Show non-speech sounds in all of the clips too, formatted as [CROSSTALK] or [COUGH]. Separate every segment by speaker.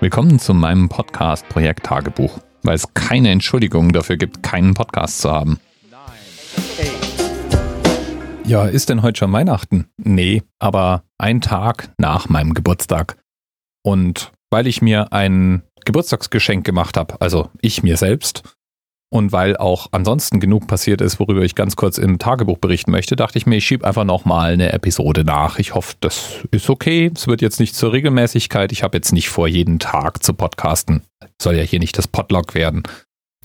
Speaker 1: Willkommen zu meinem Podcast Projekt Tagebuch, weil es keine Entschuldigung dafür gibt, keinen Podcast zu haben. Ja, ist denn heute schon Weihnachten? Nee, aber ein Tag nach meinem Geburtstag. Und weil ich mir ein Geburtstagsgeschenk gemacht habe, also ich mir selbst, und weil auch ansonsten genug passiert ist, worüber ich ganz kurz im Tagebuch berichten möchte, dachte ich mir, ich schiebe einfach nochmal eine Episode nach. Ich hoffe, das ist okay. Es wird jetzt nicht zur Regelmäßigkeit. Ich habe jetzt nicht vor, jeden Tag zu podcasten. Soll ja hier nicht das Podlog werden.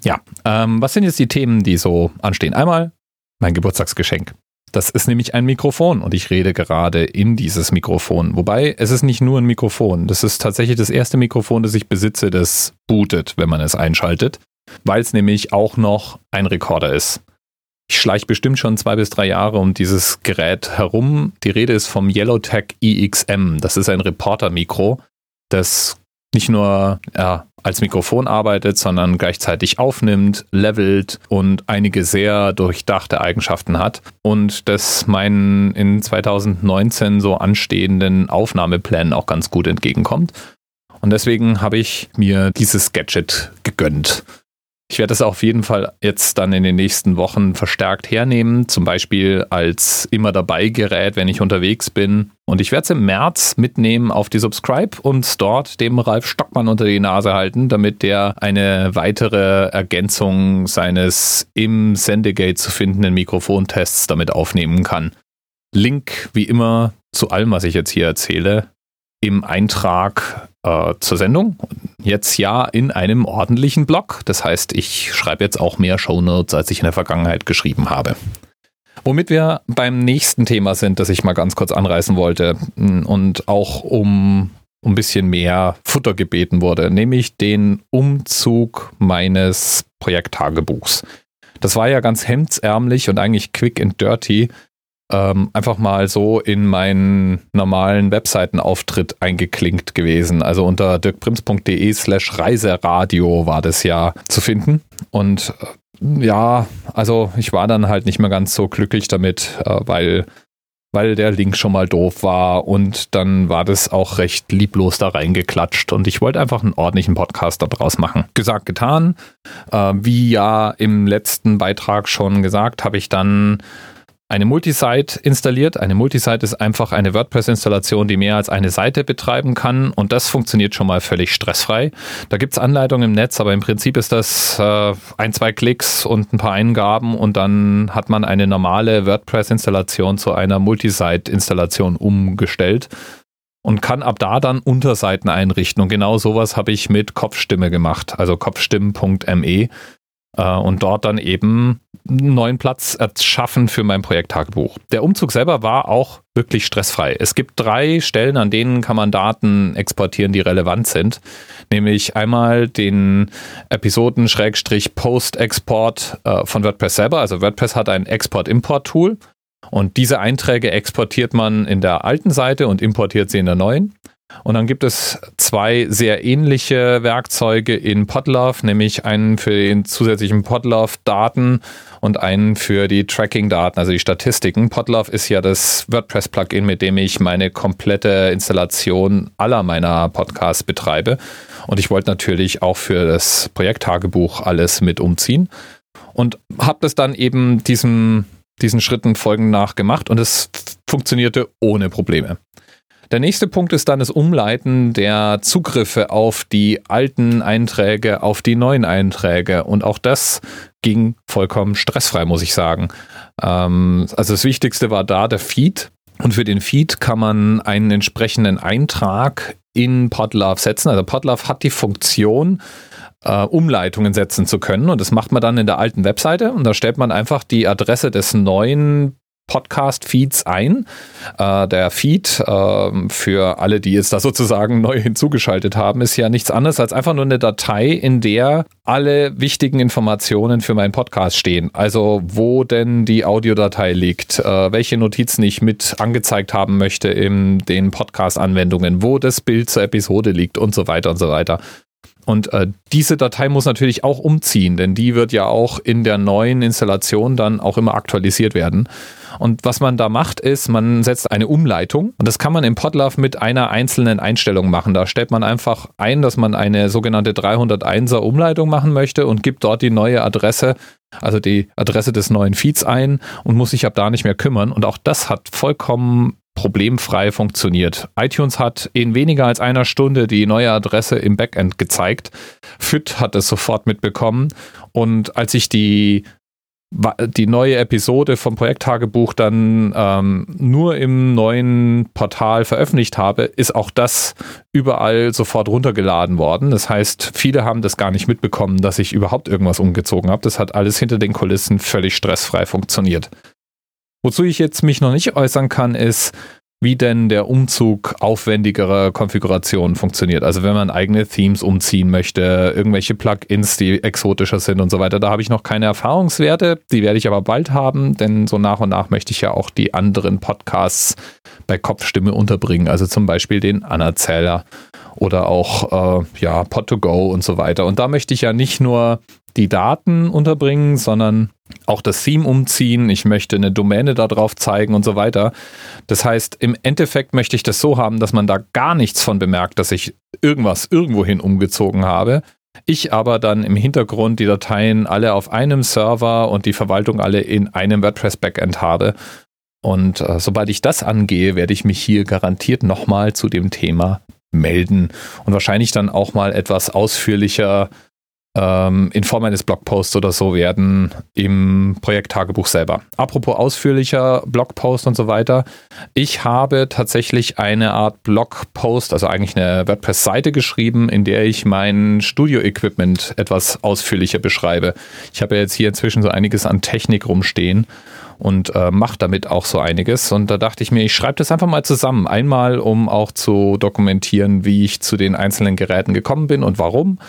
Speaker 1: Ja, ähm, was sind jetzt die Themen, die so anstehen? Einmal mein Geburtstagsgeschenk. Das ist nämlich ein Mikrofon und ich rede gerade in dieses Mikrofon. Wobei es ist nicht nur ein Mikrofon. Das ist tatsächlich das erste Mikrofon, das ich besitze, das bootet, wenn man es einschaltet weil es nämlich auch noch ein Rekorder ist. Ich schleiche bestimmt schon zwei bis drei Jahre um dieses Gerät herum. Die Rede ist vom Yellowtech EXM. Das ist ein Reporter-Mikro, das nicht nur ja, als Mikrofon arbeitet, sondern gleichzeitig aufnimmt, levelt und einige sehr durchdachte Eigenschaften hat und das meinen in 2019 so anstehenden Aufnahmeplänen auch ganz gut entgegenkommt. Und deswegen habe ich mir dieses Gadget gegönnt. Ich werde das auf jeden Fall jetzt dann in den nächsten Wochen verstärkt hernehmen, zum Beispiel als immer dabei Gerät, wenn ich unterwegs bin. Und ich werde es im März mitnehmen auf die Subscribe und dort dem Ralf Stockmann unter die Nase halten, damit der eine weitere Ergänzung seines im Sendegate zu findenden Mikrofontests damit aufnehmen kann. Link wie immer zu allem, was ich jetzt hier erzähle, im Eintrag äh, zur Sendung. Jetzt ja in einem ordentlichen Blog. Das heißt, ich schreibe jetzt auch mehr Shownotes, als ich in der Vergangenheit geschrieben habe. Womit wir beim nächsten Thema sind, das ich mal ganz kurz anreißen wollte und auch um ein bisschen mehr Futter gebeten wurde, nämlich den Umzug meines Projekttagebuchs. Das war ja ganz hemdsärmlich und eigentlich quick and dirty ähm, einfach mal so in meinen normalen Webseitenauftritt eingeklinkt gewesen. Also unter dirkprims.de slash Reiseradio war das ja zu finden. Und äh, ja, also ich war dann halt nicht mehr ganz so glücklich damit, äh, weil weil der Link schon mal doof war und dann war das auch recht lieblos da reingeklatscht und ich wollte einfach einen ordentlichen Podcast daraus machen. Gesagt, getan. Äh, wie ja im letzten Beitrag schon gesagt, habe ich dann eine Multisite installiert. Eine Multisite ist einfach eine WordPress-Installation, die mehr als eine Seite betreiben kann und das funktioniert schon mal völlig stressfrei. Da gibt es Anleitungen im Netz, aber im Prinzip ist das äh, ein, zwei Klicks und ein paar Eingaben und dann hat man eine normale WordPress-Installation zu einer Multisite-Installation umgestellt und kann ab da dann Unterseiten einrichten. Und genau sowas habe ich mit Kopfstimme gemacht, also kopfstimmen.me und dort dann eben einen neuen Platz erschaffen für mein Projekttagebuch. Der Umzug selber war auch wirklich stressfrei. Es gibt drei Stellen, an denen kann man Daten exportieren, die relevant sind. Nämlich einmal den Episoden-Post-Export äh, von WordPress selber. Also WordPress hat ein Export-Import-Tool. Und diese Einträge exportiert man in der alten Seite und importiert sie in der neuen. Und dann gibt es zwei sehr ähnliche Werkzeuge in Podlove, nämlich einen für den zusätzlichen Podlove-Daten und einen für die Tracking-Daten, also die Statistiken. Podlove ist ja das WordPress-Plugin, mit dem ich meine komplette Installation aller meiner Podcasts betreibe. Und ich wollte natürlich auch für das Projekttagebuch alles mit umziehen und habe das dann eben diesem, diesen Schritten folgend nach gemacht und es funktionierte ohne Probleme. Der nächste Punkt ist dann das Umleiten der Zugriffe auf die alten Einträge, auf die neuen Einträge. Und auch das ging vollkommen stressfrei, muss ich sagen. Ähm, also das Wichtigste war da der Feed. Und für den Feed kann man einen entsprechenden Eintrag in Podlove setzen. Also Podlove hat die Funktion, Uh, Umleitungen setzen zu können. Und das macht man dann in der alten Webseite. Und da stellt man einfach die Adresse des neuen Podcast-Feeds ein. Äh, der Feed äh, für alle, die jetzt da sozusagen neu hinzugeschaltet haben, ist ja nichts anderes als einfach nur eine Datei, in der alle wichtigen Informationen für meinen Podcast stehen. Also wo denn die Audiodatei liegt, äh, welche Notizen ich mit angezeigt haben möchte in den Podcast-Anwendungen, wo das Bild zur Episode liegt und so weiter und so weiter. Und äh, diese Datei muss natürlich auch umziehen, denn die wird ja auch in der neuen Installation dann auch immer aktualisiert werden. Und was man da macht, ist, man setzt eine Umleitung. Und das kann man im Podlove mit einer einzelnen Einstellung machen. Da stellt man einfach ein, dass man eine sogenannte 301er Umleitung machen möchte und gibt dort die neue Adresse, also die Adresse des neuen Feeds ein und muss sich ab da nicht mehr kümmern. Und auch das hat vollkommen problemfrei funktioniert. iTunes hat in weniger als einer Stunde die neue Adresse im Backend gezeigt. FIT hat es sofort mitbekommen und als ich die die neue Episode vom Projekttagebuch dann ähm, nur im neuen Portal veröffentlicht habe, ist auch das überall sofort runtergeladen worden. Das heißt, viele haben das gar nicht mitbekommen, dass ich überhaupt irgendwas umgezogen habe. Das hat alles hinter den Kulissen völlig stressfrei funktioniert. Wozu ich jetzt mich noch nicht äußern kann, ist, wie denn der Umzug aufwendigerer Konfigurationen funktioniert. Also wenn man eigene Themes umziehen möchte, irgendwelche Plugins, die exotischer sind und so weiter. Da habe ich noch keine Erfahrungswerte, die werde ich aber bald haben, denn so nach und nach möchte ich ja auch die anderen Podcasts bei Kopfstimme unterbringen. Also zum Beispiel den Anerzähler oder auch äh, ja, Pod2Go und so weiter. Und da möchte ich ja nicht nur die Daten unterbringen, sondern auch das Theme umziehen. Ich möchte eine Domäne da drauf zeigen und so weiter. Das heißt, im Endeffekt möchte ich das so haben, dass man da gar nichts von bemerkt, dass ich irgendwas irgendwohin umgezogen habe. Ich aber dann im Hintergrund die Dateien alle auf einem Server und die Verwaltung alle in einem WordPress-Backend habe. Und äh, sobald ich das angehe, werde ich mich hier garantiert nochmal zu dem Thema melden und wahrscheinlich dann auch mal etwas ausführlicher ähm, in Form eines Blogposts oder so werden im Projekttagebuch selber. Apropos ausführlicher Blogpost und so weiter. Ich habe tatsächlich eine Art Blogpost, also eigentlich eine WordPress-Seite geschrieben, in der ich mein Studio-Equipment etwas ausführlicher beschreibe. Ich habe jetzt hier inzwischen so einiges an Technik rumstehen und äh, macht damit auch so einiges. Und da dachte ich mir, ich schreibe das einfach mal zusammen. Einmal, um auch zu dokumentieren, wie ich zu den einzelnen Geräten gekommen bin und warum.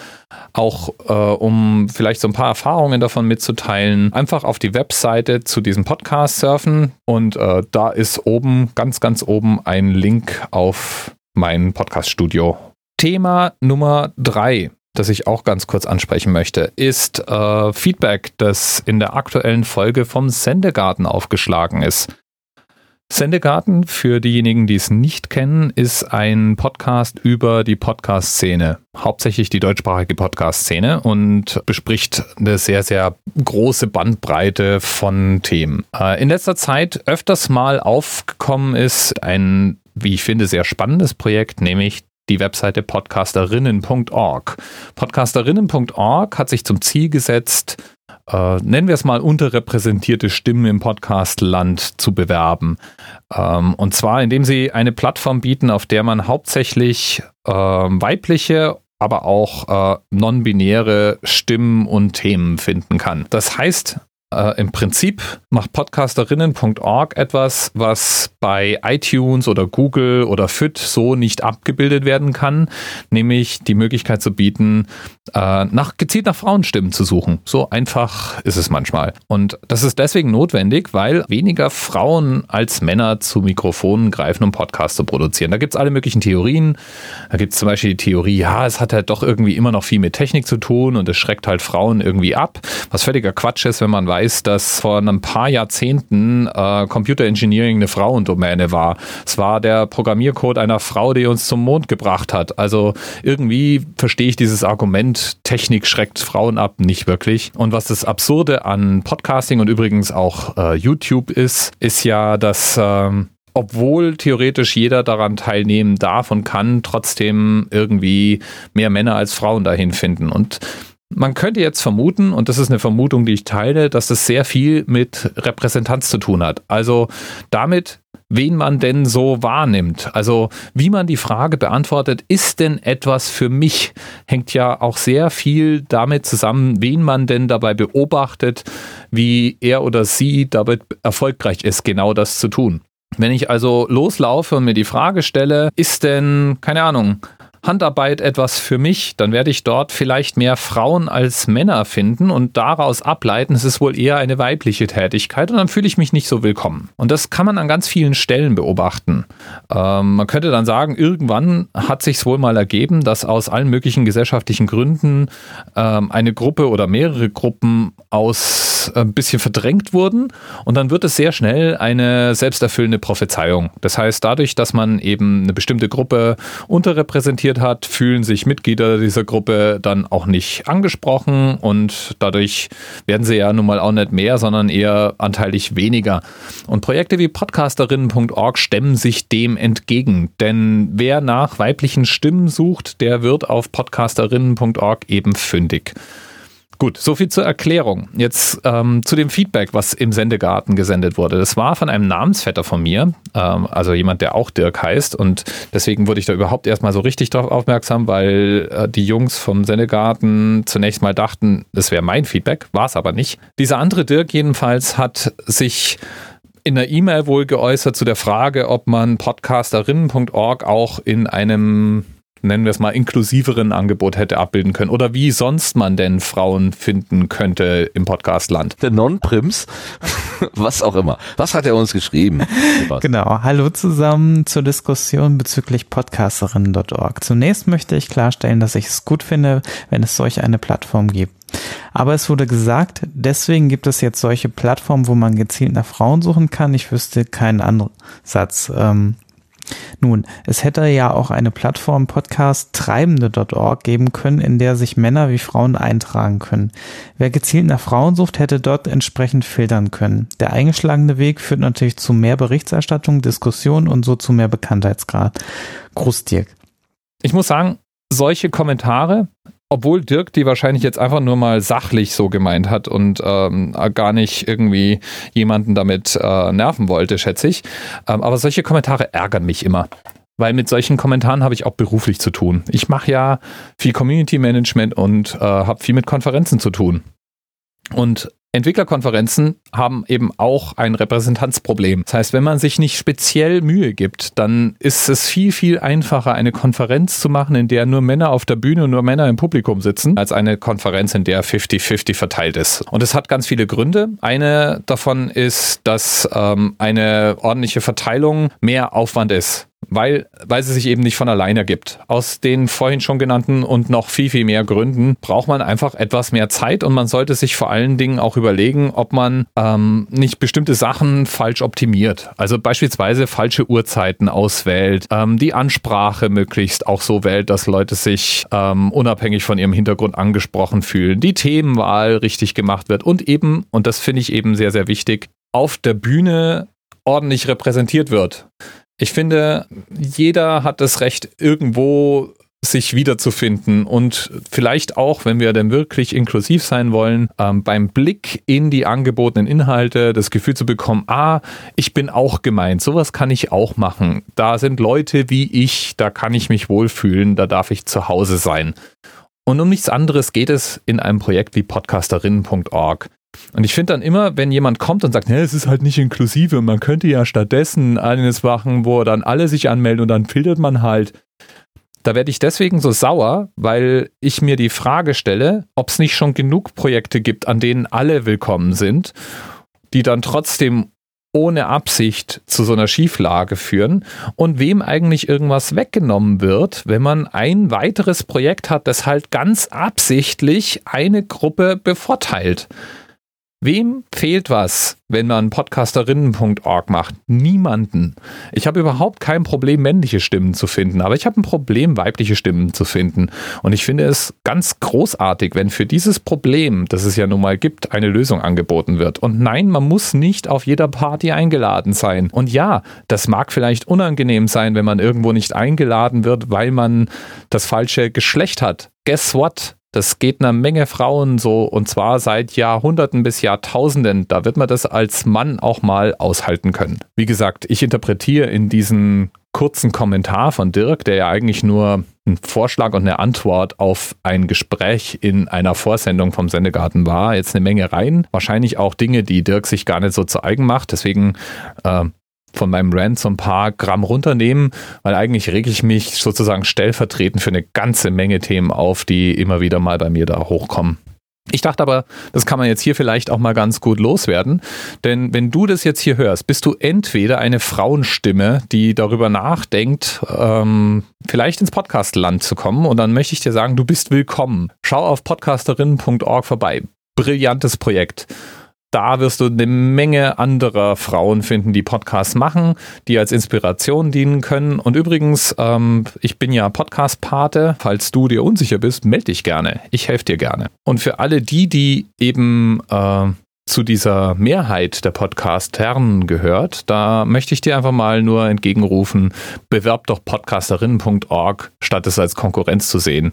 Speaker 1: Auch äh, um vielleicht so ein paar Erfahrungen davon mitzuteilen. Einfach auf die Webseite zu diesem Podcast surfen und äh, da ist oben, ganz, ganz oben ein Link auf mein Podcast-Studio. Thema Nummer drei das ich auch ganz kurz ansprechen möchte, ist äh, Feedback, das in der aktuellen Folge vom Sendegarten aufgeschlagen ist. Sendegarten, für diejenigen, die es nicht kennen, ist ein Podcast über die Podcast-Szene, hauptsächlich die deutschsprachige Podcast-Szene und bespricht eine sehr, sehr große Bandbreite von Themen. Äh, in letzter Zeit öfters mal aufgekommen ist ein, wie ich finde, sehr spannendes Projekt, nämlich die Webseite podcasterinnen.org. Podcasterinnen.org hat sich zum Ziel gesetzt, äh, nennen wir es mal unterrepräsentierte Stimmen im Podcastland zu bewerben. Ähm, und zwar, indem sie eine Plattform bieten, auf der man hauptsächlich äh, weibliche aber auch äh, non-binäre Stimmen und Themen finden kann. Das heißt, äh, Im Prinzip macht podcasterinnen.org etwas, was bei iTunes oder Google oder FIT so nicht abgebildet werden kann, nämlich die Möglichkeit zu bieten, äh, nach, gezielt nach Frauenstimmen zu suchen. So einfach ist es manchmal. Und das ist deswegen notwendig, weil weniger Frauen als Männer zu Mikrofonen greifen, um Podcasts zu produzieren. Da gibt es alle möglichen Theorien. Da gibt es zum Beispiel die Theorie, ja, es hat halt doch irgendwie immer noch viel mit Technik zu tun und es schreckt halt Frauen irgendwie ab, was völliger Quatsch ist, wenn man weiß, dass vor ein paar Jahrzehnten äh, Computer Engineering eine Frauendomäne war. Es war der Programmiercode einer Frau, die uns zum Mond gebracht hat. Also irgendwie verstehe ich dieses Argument, Technik schreckt Frauen ab, nicht wirklich. Und was das Absurde an Podcasting und übrigens auch äh, YouTube ist, ist ja, dass ähm, obwohl theoretisch jeder daran teilnehmen darf und kann, trotzdem irgendwie mehr Männer als Frauen dahin finden. Und man könnte jetzt vermuten, und das ist eine Vermutung, die ich teile, dass das sehr viel mit Repräsentanz zu tun hat. Also damit, wen man denn so wahrnimmt. Also wie man die Frage beantwortet, ist denn etwas für mich, hängt ja auch sehr viel damit zusammen, wen man denn dabei beobachtet, wie er oder sie damit erfolgreich ist, genau das zu tun. Wenn ich also loslaufe und mir die Frage stelle, ist denn, keine Ahnung, Handarbeit etwas für mich, dann werde ich dort vielleicht mehr Frauen als Männer finden und daraus ableiten, es ist wohl eher eine weibliche Tätigkeit und dann fühle ich mich nicht so willkommen. Und das kann man an ganz vielen Stellen beobachten. Ähm, man könnte dann sagen, irgendwann hat sich wohl mal ergeben, dass aus allen möglichen gesellschaftlichen Gründen ähm, eine Gruppe oder mehrere Gruppen aus kurz ein bisschen verdrängt wurden und dann wird es sehr schnell eine selbsterfüllende Prophezeiung. Das heißt, dadurch, dass man eben eine bestimmte Gruppe unterrepräsentiert hat, fühlen sich Mitglieder dieser Gruppe dann auch nicht angesprochen und dadurch werden sie ja nun mal auch nicht mehr, sondern eher anteilig weniger. Und Projekte wie podcasterinnen.org stemmen sich dem entgegen, denn wer nach weiblichen Stimmen sucht, der wird auf podcasterinnen.org eben fündig. Gut, soviel zur Erklärung. Jetzt ähm, zu dem Feedback, was im Sendegarten gesendet wurde. Das war von einem Namensvetter von mir, ähm, also jemand, der auch Dirk heißt. Und deswegen wurde ich da überhaupt erstmal so richtig drauf aufmerksam, weil äh, die Jungs vom Sendegarten zunächst mal dachten, das wäre mein Feedback, war es aber nicht. Dieser andere Dirk jedenfalls hat sich in der E-Mail wohl geäußert zu der Frage, ob man podcasterinnen.org auch in einem nennen wir es mal, inklusiveren Angebot hätte abbilden können oder wie sonst man denn Frauen finden könnte im Podcastland.
Speaker 2: Der Non-Prims, [LAUGHS] was auch immer. Was hat er uns geschrieben? [LAUGHS]
Speaker 3: genau. Hallo zusammen zur Diskussion bezüglich podcasterinnen.org. Zunächst möchte ich klarstellen, dass ich es gut finde, wenn es solch eine Plattform gibt. Aber es wurde gesagt, deswegen gibt es jetzt solche Plattformen, wo man gezielt nach Frauen suchen kann. Ich wüsste keinen anderen Satz. Ähm, nun, es hätte ja auch eine Plattform Podcast treibende.org geben können, in der sich Männer wie Frauen eintragen können. Wer gezielt nach Frauen sucht, hätte dort entsprechend filtern können. Der eingeschlagene Weg führt natürlich zu mehr Berichterstattung, Diskussion und so zu mehr Bekanntheitsgrad. Gruß Dirk.
Speaker 1: Ich muss sagen, solche Kommentare obwohl Dirk die wahrscheinlich jetzt einfach nur mal sachlich so gemeint hat und ähm, gar nicht irgendwie jemanden damit äh, nerven wollte, schätze ich. Ähm, aber solche Kommentare ärgern mich immer. Weil mit solchen Kommentaren habe ich auch beruflich zu tun. Ich mache ja viel Community Management und äh, habe viel mit Konferenzen zu tun. Und Entwicklerkonferenzen haben eben auch ein Repräsentanzproblem. Das heißt, wenn man sich nicht speziell Mühe gibt, dann ist es viel, viel einfacher, eine Konferenz zu machen, in der nur Männer auf der Bühne und nur Männer im Publikum sitzen, als eine Konferenz, in der 50-50 verteilt ist. Und es hat ganz viele Gründe. Eine davon ist, dass ähm, eine ordentliche Verteilung mehr Aufwand ist weil, weil sie sich eben nicht von alleine ergibt. Aus den vorhin schon genannten und noch viel, viel mehr Gründen braucht man einfach etwas mehr Zeit und man sollte sich vor allen Dingen auch überlegen, ob man ähm, nicht bestimmte Sachen falsch optimiert. Also beispielsweise falsche Uhrzeiten auswählt, ähm, die Ansprache möglichst auch so wählt, dass Leute sich ähm, unabhängig von ihrem Hintergrund angesprochen fühlen, die Themenwahl richtig gemacht wird und eben, und das finde ich eben sehr, sehr wichtig, auf der Bühne ordentlich repräsentiert wird. Ich finde, jeder hat das Recht, irgendwo sich wiederzufinden und vielleicht auch, wenn wir denn wirklich inklusiv sein wollen, ähm, beim Blick in die angebotenen Inhalte das Gefühl zu bekommen, ah, ich bin auch gemeint, sowas kann ich auch machen. Da sind Leute wie ich, da kann ich mich wohlfühlen, da darf ich zu Hause sein. Und um nichts anderes geht es in einem Projekt wie podcasterinnen.org. Und ich finde dann immer, wenn jemand kommt und sagt, es ist halt nicht inklusive, man könnte ja stattdessen eines machen, wo dann alle sich anmelden und dann filtert man halt. Da werde ich deswegen so sauer, weil ich mir die Frage stelle, ob es nicht schon genug Projekte gibt, an denen alle willkommen sind, die dann trotzdem ohne Absicht zu so einer Schieflage führen und wem eigentlich irgendwas weggenommen wird, wenn man ein weiteres Projekt hat, das halt ganz absichtlich eine Gruppe bevorteilt. Wem fehlt was, wenn man podcasterinnen.org macht? Niemanden. Ich habe überhaupt kein Problem, männliche Stimmen zu finden, aber ich habe ein Problem, weibliche Stimmen zu finden. Und ich finde es ganz großartig, wenn für dieses Problem, das es ja nun mal gibt, eine Lösung angeboten wird. Und nein, man muss nicht auf jeder Party eingeladen sein. Und ja, das mag vielleicht unangenehm sein, wenn man irgendwo nicht eingeladen wird, weil man das falsche Geschlecht hat. Guess what? Das geht einer Menge Frauen so und zwar seit Jahrhunderten bis Jahrtausenden. Da wird man das als Mann auch mal aushalten können. Wie gesagt, ich interpretiere in diesen kurzen Kommentar von Dirk, der ja eigentlich nur ein Vorschlag und eine Antwort auf ein Gespräch in einer Vorsendung vom Sendegarten war, jetzt eine Menge rein. Wahrscheinlich auch Dinge, die Dirk sich gar nicht so zu eigen macht. Deswegen äh, von meinem Rant so ein paar Gramm runternehmen, weil eigentlich rege ich mich sozusagen stellvertretend für eine ganze Menge Themen auf, die immer wieder mal bei mir da hochkommen. Ich dachte aber, das kann man jetzt hier vielleicht auch mal ganz gut loswerden, denn wenn du das jetzt hier hörst, bist du entweder eine Frauenstimme, die darüber nachdenkt, ähm, vielleicht ins Podcastland zu kommen und dann möchte ich dir sagen, du bist willkommen. Schau auf podcasterinnen.org vorbei. Brillantes Projekt. Da wirst du eine Menge anderer Frauen finden, die Podcasts machen, die als Inspiration dienen können. Und übrigens, ähm, ich bin ja Podcast-Pate. Falls du dir unsicher bist, melde dich gerne. Ich helfe dir gerne. Und für alle die, die eben äh, zu dieser Mehrheit der Podcast-Herren gehört, da möchte ich dir einfach mal nur entgegenrufen, bewerb doch podcasterinnen.org, statt es als Konkurrenz zu sehen.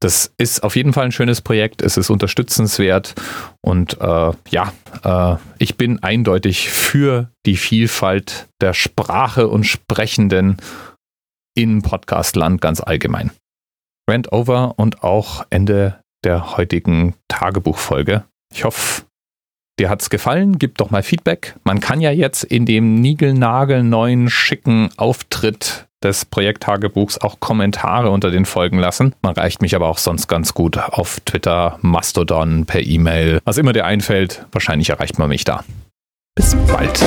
Speaker 1: Das ist auf jeden Fall ein schönes Projekt, es ist unterstützenswert und äh, ja, äh, ich bin eindeutig für die Vielfalt der Sprache und Sprechenden in Podcastland ganz allgemein. Rant over und auch Ende der heutigen Tagebuchfolge. Ich hoffe, dir hat es gefallen. Gib doch mal Feedback. Man kann ja jetzt in dem niegelnagelneuen schicken Auftritt des Projekttagebuchs auch Kommentare unter den Folgen lassen. Man reicht mich aber auch sonst ganz gut auf Twitter, Mastodon, per E-Mail. Was immer dir einfällt, wahrscheinlich erreicht man mich da. Bis bald.